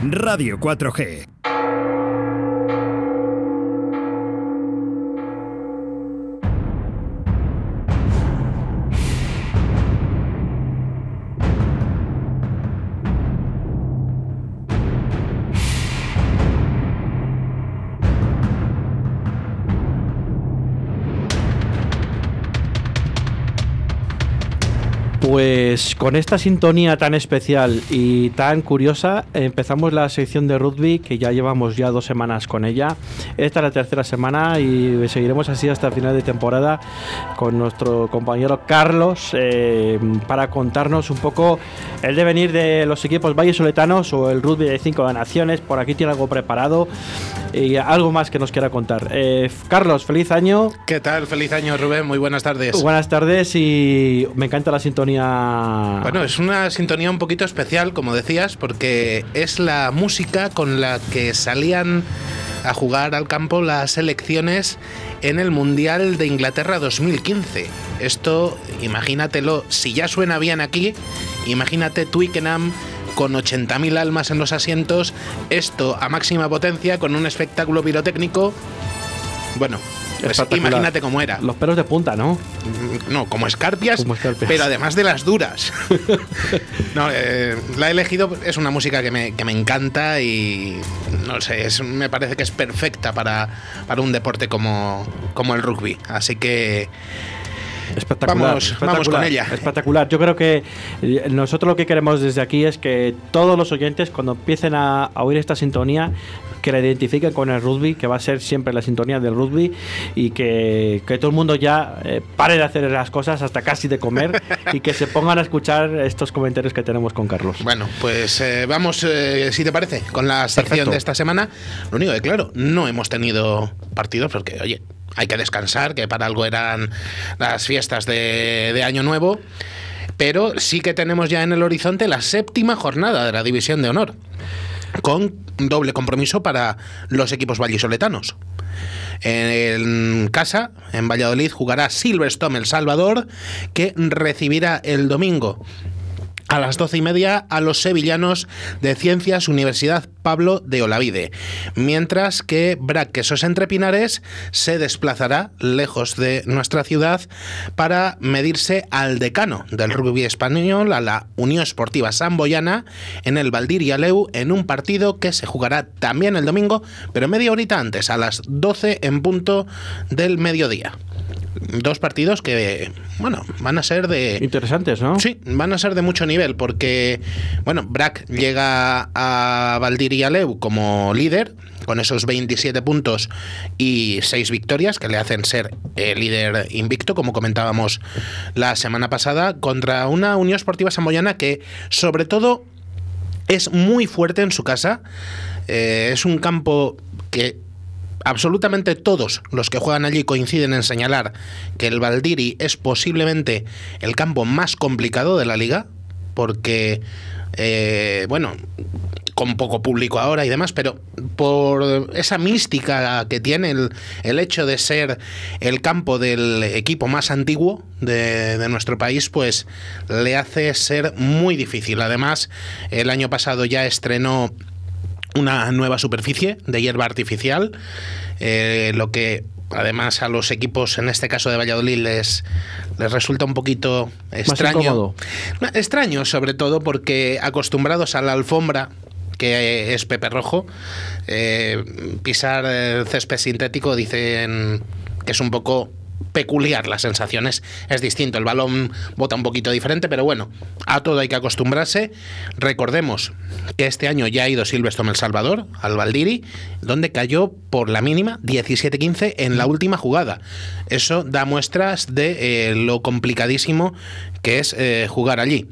Radio 4G. Pues con esta sintonía tan especial y tan curiosa empezamos la sección de rugby que ya llevamos ya dos semanas con ella. Esta es la tercera semana y seguiremos así hasta el final de temporada con nuestro compañero Carlos eh, para contarnos un poco el devenir de los equipos vallesoletanos o el rugby de cinco naciones. Por aquí tiene algo preparado y algo más que nos quiera contar. Eh, Carlos, feliz año. ¿Qué tal? Feliz año, Rubén. Muy buenas tardes. Buenas tardes y me encanta la sintonía. Bueno, es una sintonía un poquito especial, como decías, porque es la música con la que salían a jugar al campo las selecciones en el Mundial de Inglaterra 2015. Esto, imagínatelo, si ya suena bien aquí, imagínate Twickenham con 80.000 almas en los asientos, esto a máxima potencia, con un espectáculo pirotécnico. Bueno, pues imagínate cómo era. Los pelos de punta, ¿no? Mm, no, como escarpias, pero además de las duras. no, eh, la he elegido, es una música que me, que me encanta y no sé, es, me parece que es perfecta para, para un deporte como, como el rugby. Así que Espectacular, vamos, con ella. Espectacular. Yo creo que eh, nosotros lo que queremos desde aquí es que todos los oyentes, cuando empiecen a, oír esta sintonía, que la identifiquen con el rugby, que va a ser siempre la sintonía del rugby, y que, todo el mundo ya eh, pare de hacer las cosas hasta casi de comer y que se pongan a escuchar estos comentarios que tenemos con Carlos. Bueno, pues eh, vamos, si te parece, con la sección de esta semana. Lo único que, claro, no hemos tenido partidos porque, oye, hay que descansar, que para algo eran las fiestas de, Año Nuevo, pero sí que tenemos ya en el horizonte la séptima jornada de la División de Honor, con doble compromiso para los equipos vallisoletanos. En casa, en Valladolid, jugará Silverstone El Salvador, que recibirá el domingo a las doce y media a los sevillanos de Ciencias Universidad Pablo de Olavide, mientras que Braquesos Entre Pinares se desplazará lejos de nuestra ciudad para medirse al decano del rugby español, a la Unión Esportiva Samboyana, en el Valdir Aleu, en un partido que se jugará también el domingo, pero media horita antes, a las 12 en punto del mediodía dos partidos que, bueno, van a ser de... Interesantes, ¿no? Sí, van a ser de mucho nivel, porque, bueno, Brack llega a Valdir y Aleu como líder, con esos 27 puntos y 6 victorias que le hacen ser el líder invicto, como comentábamos la semana pasada, contra una Unión Esportiva Samboyana que, sobre todo, es muy fuerte en su casa. Eh, es un campo que absolutamente todos los que juegan allí coinciden en señalar que el Valdiri es posiblemente el campo más complicado de la liga, porque, eh, bueno, con poco público ahora y demás, pero por esa mística que tiene el, hecho de ser el campo del equipo más antiguo de, nuestro país, pues le hace ser muy difícil. Además, el año pasado ya estrenó una nueva superficie de hierba artificial, eh, lo que además a los equipos, en este caso de Valladolid, les, les resulta un poquito extraño. extraño sobre todo porque acostumbrados a la alfombra que es Pepe Rojo, eh, pisar el césped sintético dicen que es un poco peculiar las sensaciones, es distinto, el balón bota un poquito diferente, pero bueno, a todo hay que acostumbrarse. Recordemos que este año ya ha ido Silverstone El Salvador, al Valdiri, donde cayó por la mínima 17-15 en la última jugada. Eso da muestras de eh, lo complicadísimo que es eh, jugar allí.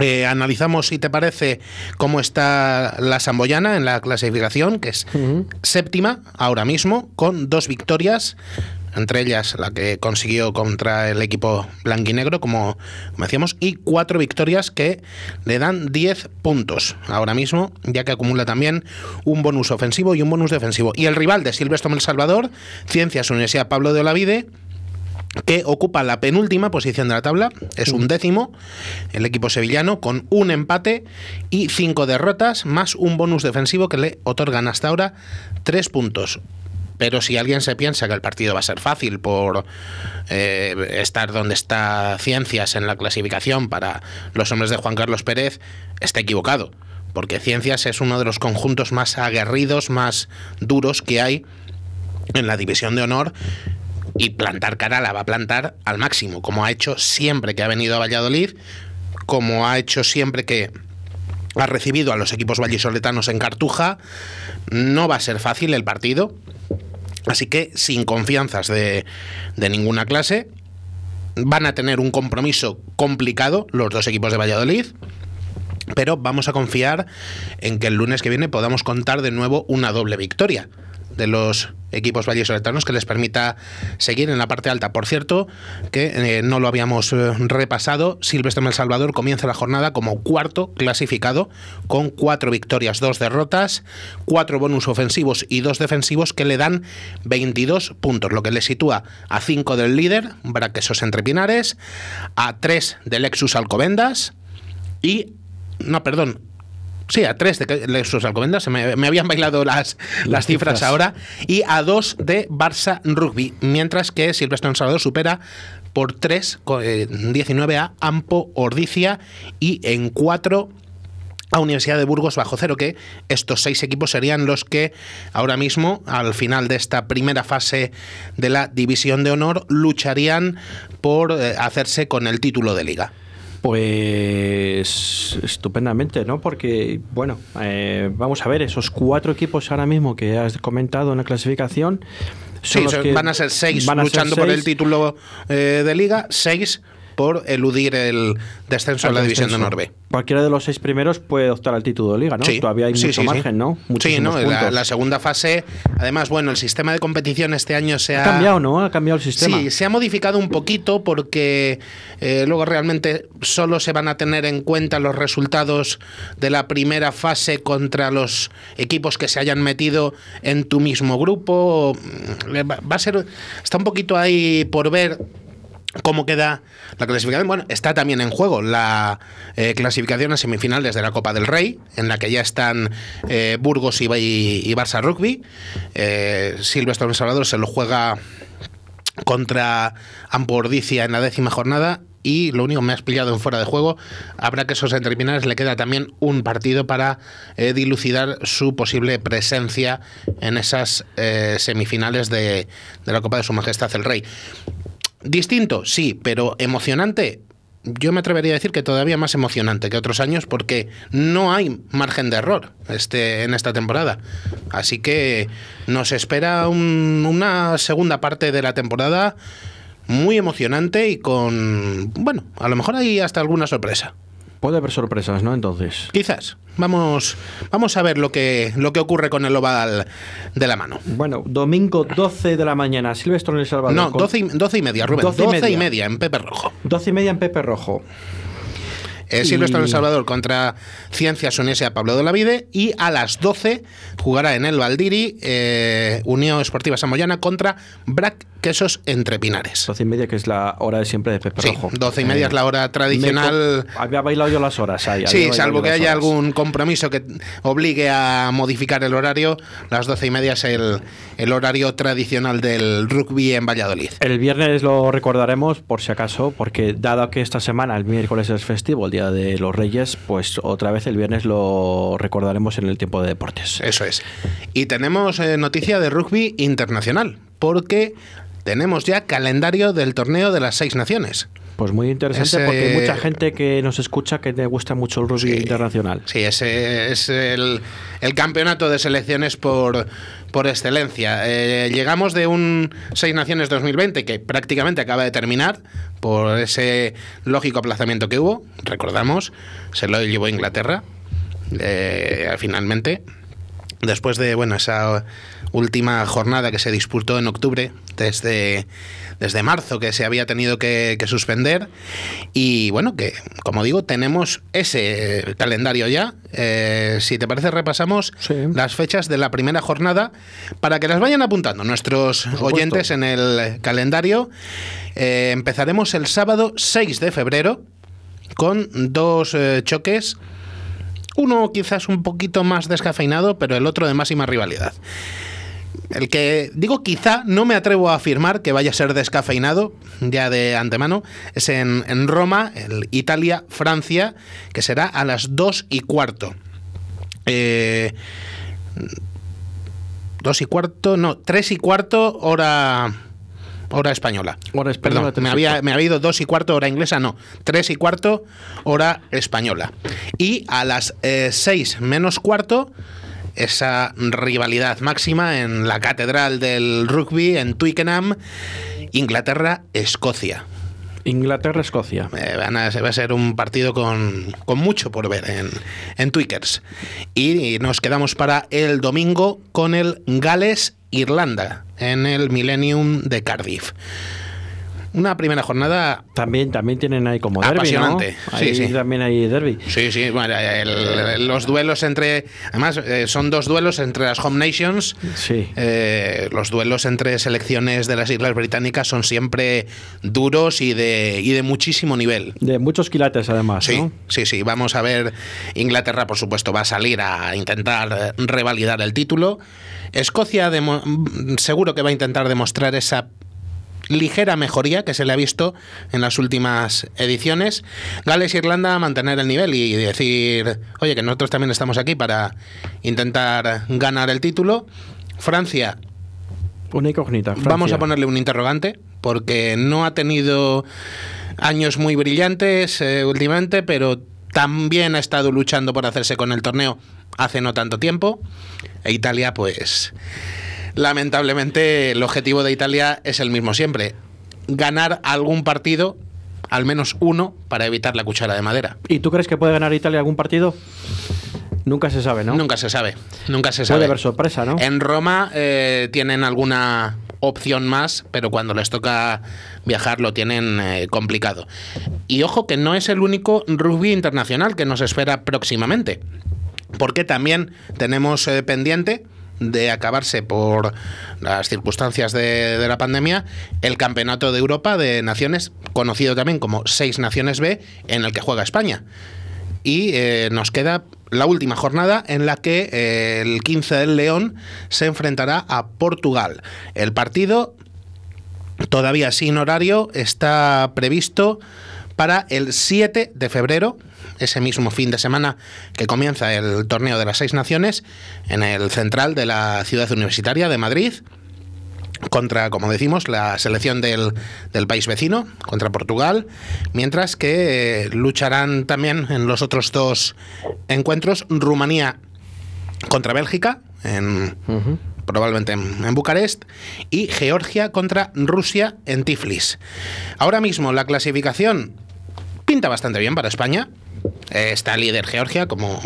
Eh, analizamos, si te parece, cómo está la Samboyana en la clasificación, que es séptima ahora mismo, con dos victorias, entre ellas la que consiguió contra el equipo blanquinegro, como, como decíamos, y cuatro victorias que le dan 10 puntos ahora mismo, ya que acumula también un bonus ofensivo y un bonus defensivo. Y el rival de Silvestre El Salvador, Ciencias Universidad Pablo de Olavide, que ocupa la penúltima posición de la tabla, es un décimo, el equipo sevillano, con un empate y cinco derrotas, más un bonus defensivo que le otorgan hasta ahora tres puntos. Pero si alguien se piensa que el partido va a ser fácil por eh, estar donde está Ciencias en la clasificación para los hombres de Juan Carlos Pérez, está equivocado. Porque Ciencias es uno de los conjuntos más aguerridos, más duros que hay en la división de honor y plantar cara la va a plantar al máximo, como ha hecho siempre que ha venido a Valladolid, como ha hecho siempre que ha recibido a los equipos vallisoletanos en Cartuja. No va a ser fácil el partido, así que sin confianzas de, ninguna clase. Van a tener un compromiso complicado los dos equipos de Valladolid. Pero vamos a confiar en que el lunes que viene podamos contar de nuevo una doble victoria de los equipos vallesoletanos que les permita seguir en la parte alta. Por cierto, que eh, no lo habíamos eh, repasado, Silvestre El Salvador comienza la jornada como cuarto clasificado con cuatro victorias, dos derrotas, cuatro bonus ofensivos y dos defensivos que le dan 22 puntos, lo que le sitúa a 5 del líder, Braquesos Entre Pinares, a 3 del Lexus Alcobendas y no, perdón, Sí, a tres de sus Alcobendas, se me, habían bailado las, las, cifras, ahora, y a dos de Barça Rugby, mientras que Silvestre Salvador supera por 3, 19 eh, a Ampo Ordicia y en 4 a Universidad de Burgos bajo cero, que estos seis equipos serían los que ahora mismo, al final de esta primera fase de la División de Honor, lucharían por eh, hacerse con el título de liga. Pues estupendamente, ¿no? Porque, bueno, eh, vamos a ver, esos cuatro equipos ahora mismo que has comentado en la clasificación. Son sí, que van a ser seis luchando por el título eh, de liga, seis por eludir el descenso en la división de Norbe. Cualquiera de los seis primeros puede optar al título de liga, ¿no? Todavía hay mucho margen, ¿no? sí, ¿no? La, segunda fase, además, bueno, el sistema de competición este año se ha... Ha cambiado, ¿no? Ha cambiado el sistema. Sí, se ha modificado un poquito porque eh, luego realmente solo se van a tener en cuenta los resultados de la primera fase contra los equipos que se hayan metido en tu mismo grupo. Va a ser... Está un poquito ahí por ver ¿Cómo queda la clasificación? Bueno, está también en juego la eh, clasificación a semifinales de la Copa del Rey, en la que ya están eh, Burgos y, Barça Rugby. Eh, Silvestre Salvador se lo juega contra Ampordicia en la décima jornada y lo único que me has pillado en fuera de juego, habrá que esos entrepinares le queda también un partido para eh, dilucidar su posible presencia en esas semifinales de, la Copa de Su Majestad el Rey. Distinto, sí, pero emocionante. Yo me atrevería a decir que todavía más emocionante que otros años porque no hay margen de error este, en esta temporada. Así que nos espera una segunda parte de la temporada muy emocionante y con, bueno, a lo mejor hay hasta alguna sorpresa. Puede haber sorpresas, ¿no? Entonces. Quizás. Vamos, vamos a ver lo que, lo que ocurre con el oval de la mano. Bueno, domingo 12 de la mañana, Silvestre en El Salvador. No, 12 y, media, Rubén. 12, y, media. en Pepe Rojo. 12 y media en Pepe Rojo. Eh, Silvestre en El Salvador contra Ciencias a Pablo de la Vide y a las 12 jugará en el Valdiri eh, Unión Esportiva Samoyana contra Brac quesos entre pinares. 12 y media, que es la hora de siempre de Pepe sí, 12 y media es la hora tradicional. Había bailado yo las horas ahí. Sí, salvo que haya algún compromiso que obligue a modificar el horario, las 12 y media es el, el horario tradicional del rugby en Valladolid. El viernes lo recordaremos, por si acaso, porque dado que esta semana, el miércoles es festivo, el Día de los Reyes, pues otra vez el viernes lo recordaremos en el tiempo de deportes. Eso es. Y tenemos eh, noticia de rugby internacional, porque tenemos ya calendario del torneo de las seis naciones. Pues muy interesante porque hay mucha gente que nos escucha que le gusta mucho el rugby internacional. Sí, ese es el, campeonato de selecciones por, por excelencia. Eh, llegamos de un Seis Naciones 2020 que prácticamente acaba de terminar por ese lógico aplazamiento que hubo. Recordamos, se lo llevó Inglaterra eh, finalmente. Después de bueno esa última jornada que se disputó en octubre desde, desde marzo que se había tenido que, suspender. Y bueno, que como digo, tenemos ese calendario ya. Eh, si te parece, repasamos las fechas de la primera jornada para que las vayan apuntando nuestros oyentes en el calendario. Eh, empezaremos el sábado 6 de febrero con dos eh, choques. Uno quizás un poquito más descafeinado, pero el otro de máxima rivalidad. El que digo quizá no me atrevo a afirmar que vaya a ser descafeinado ya de antemano es en, Roma, el Italia-Francia, que será a las 2 y cuarto. Eh, y cuarto, no, tres y cuarto hora hora española. Hora española. Perdón, me había, me había ido dos y cuarto hora inglesa, no, tres y cuarto hora española. Y a las eh, seis menos cuarto esa rivalidad máxima en la catedral del rugby en Twickenham, Inglaterra-Escocia. Inglaterra-Escocia. Eh, va a ser un partido con, mucho por ver en, en Twickers. Y nos quedamos para el domingo con el Gales-Irlanda en el Millennium de Cardiff una primera jornada también también tienen ahí como derby, apasionante. Sí, sí. También hay derby. Sí, sí. Bueno, los duelos entre, además eh, son dos duelos entre las home nations. Sí. Eh, los duelos entre selecciones de las islas británicas son siempre duros y de y de muchísimo nivel. De muchos quilates además. Sí, sí, sí. Vamos a ver. Inglaterra, por supuesto, va a salir a intentar revalidar el título. Escocia seguro que va a intentar demostrar esa ligera mejoría que se le ha visto en las últimas ediciones. Gales e Irlanda mantener el nivel y decir, oye, que nosotros también estamos aquí para intentar ganar el título. Francia. Una incógnita. Vamos a ponerle un interrogante porque no ha tenido años muy brillantes eh, últimamente, pero también ha estado luchando por hacerse con el torneo hace no tanto tiempo. E Italia, pues lamentablemente el objetivo de Italia es el mismo siempre, ganar algún partido, al menos uno, para evitar la cuchara de madera. ¿Y tú crees que puede ganar Italia algún partido? Nunca se sabe, ¿no? Nunca se sabe, nunca se sabe. Puede haber sorpresa, ¿no? En Roma eh, tienen alguna opción más, pero cuando les toca viajar lo tienen eh, complicado. Y ojo que no es el único rugby internacional que nos espera próximamente, porque también tenemos eh, pendiente de acabarse por las circunstancias de, la pandemia el Campeonato de Europa de Naciones, conocido también como Seis Naciones B, en el que juega España. Y eh, nos queda la última jornada en la que eh, el 15 del León se enfrentará a Portugal. El partido, todavía sin horario, está previsto para el 7 de febrero, ese mismo fin de semana que comienza el torneo de las seis naciones, en el central de la ciudad universitaria de Madrid contra, como decimos, la selección del, país vecino, contra Portugal, mientras que eh, lucharán también en los otros dos encuentros Rumanía contra Bélgica, en, probablemente en, en, Bucarest, y Georgia contra Rusia en Tiflis. Ahora mismo la clasificación pinta bastante bien para España. Está líder Georgia, como,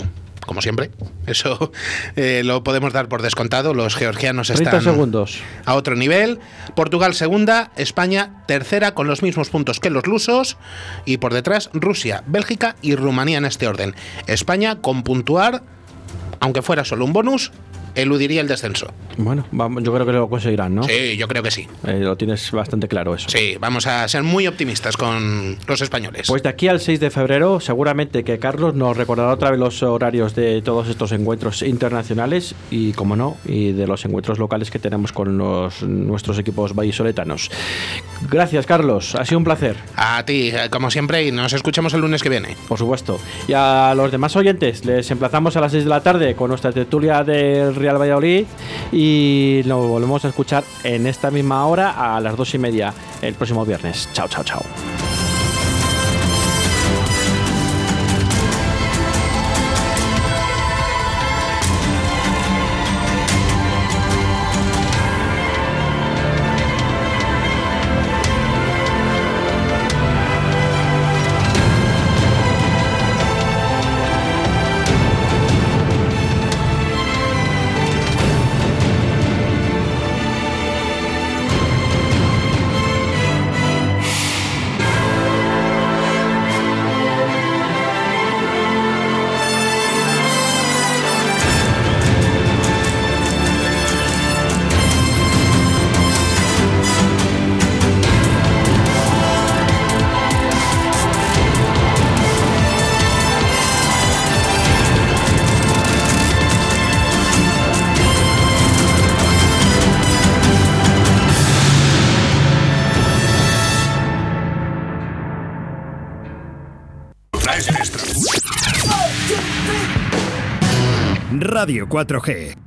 como siempre. Eso eh, lo podemos dar por descontado. Los georgianos están segundos. a otro nivel. Portugal segunda, España tercera con los mismos puntos que los lusos. Y por detrás Rusia, Bélgica y Rumanía en este orden. España con puntuar, aunque fuera solo un bonus, eludiría el descenso. Bueno, vamos, yo creo que lo conseguirán, ¿no? Sí, yo creo que sí. Eh, lo tienes bastante claro eso. Sí, vamos a ser muy optimistas con los españoles. Pues de aquí al 6 de febrero, seguramente que Carlos nos recordará otra vez los horarios de todos estos encuentros internacionales y, como no, y de los encuentros locales que tenemos con los, nuestros equipos vallisoletanos. Gracias, Carlos. Ha sido un placer. A ti, eh, como siempre, y nos escuchamos el lunes que viene. Por supuesto. Y a los demás oyentes, les emplazamos a las 6 de la tarde con nuestra tertulia del Real Valladolid y lo volvemos a escuchar en esta misma hora a las dos y media el próximo viernes. Chao, chao, chao. Radio 4G